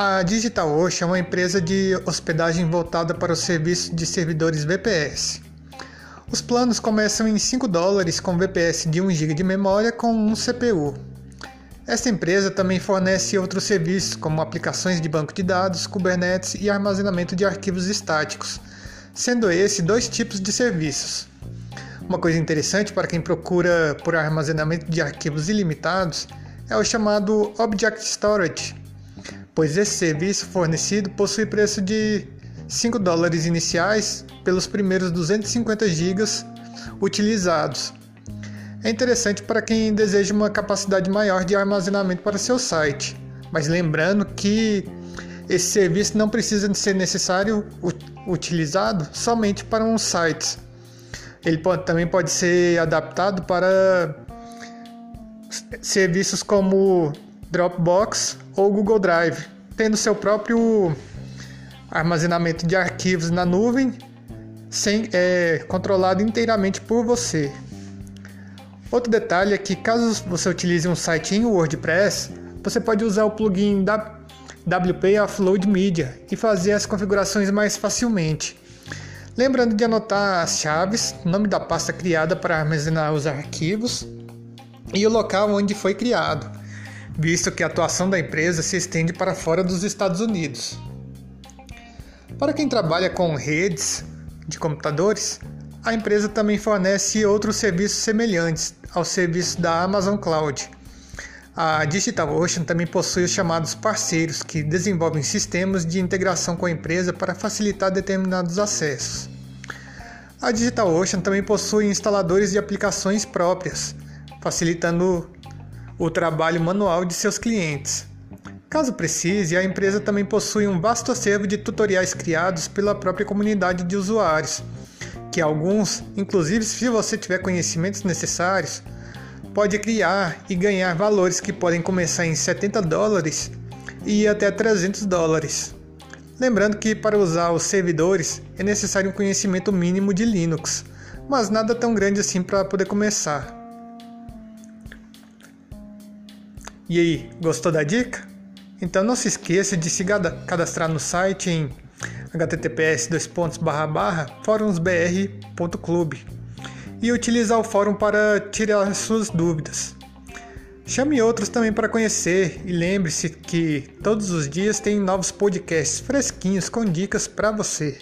A DigitalOcean é uma empresa de hospedagem voltada para o serviço de servidores VPS. Os planos começam em 5 dólares com VPS de 1 GB de memória com um CPU. Esta empresa também fornece outros serviços, como aplicações de banco de dados, Kubernetes e armazenamento de arquivos estáticos, sendo esse dois tipos de serviços. Uma coisa interessante para quem procura por armazenamento de arquivos ilimitados é o chamado Object Storage, pois esse serviço fornecido possui preço de 5 dólares iniciais pelos primeiros 250 GB utilizados é interessante para quem deseja uma capacidade maior de armazenamento para seu site, mas lembrando que esse serviço não precisa ser necessário utilizado somente para um site. Ele pode, também pode ser adaptado para serviços como Dropbox ou Google Drive, tendo seu próprio armazenamento de arquivos na nuvem, sem, é, controlado inteiramente por você. Outro detalhe é que caso você utilize um site em WordPress, você pode usar o plugin da WP Offload Media e fazer as configurações mais facilmente. Lembrando de anotar as chaves, nome da pasta criada para armazenar os arquivos e o local onde foi criado, visto que a atuação da empresa se estende para fora dos Estados Unidos. Para quem trabalha com redes de computadores, a empresa também fornece outros serviços semelhantes ao serviço da Amazon Cloud. A DigitalOcean também possui os chamados parceiros, que desenvolvem sistemas de integração com a empresa para facilitar determinados acessos. A DigitalOcean também possui instaladores de aplicações próprias, facilitando o trabalho manual de seus clientes. Caso precise, a empresa também possui um vasto acervo de tutoriais criados pela própria comunidade de usuários que alguns, inclusive se você tiver conhecimentos necessários, pode criar e ganhar valores que podem começar em 70 dólares e ir até 300 dólares. Lembrando que para usar os servidores é necessário um conhecimento mínimo de Linux, mas nada tão grande assim para poder começar. E aí, gostou da dica? Então não se esqueça de se cadastrar no site em https fórumsbr.club e utilizar o fórum para tirar suas dúvidas. Chame outros também para conhecer e lembre-se que todos os dias tem novos podcasts fresquinhos com dicas para você.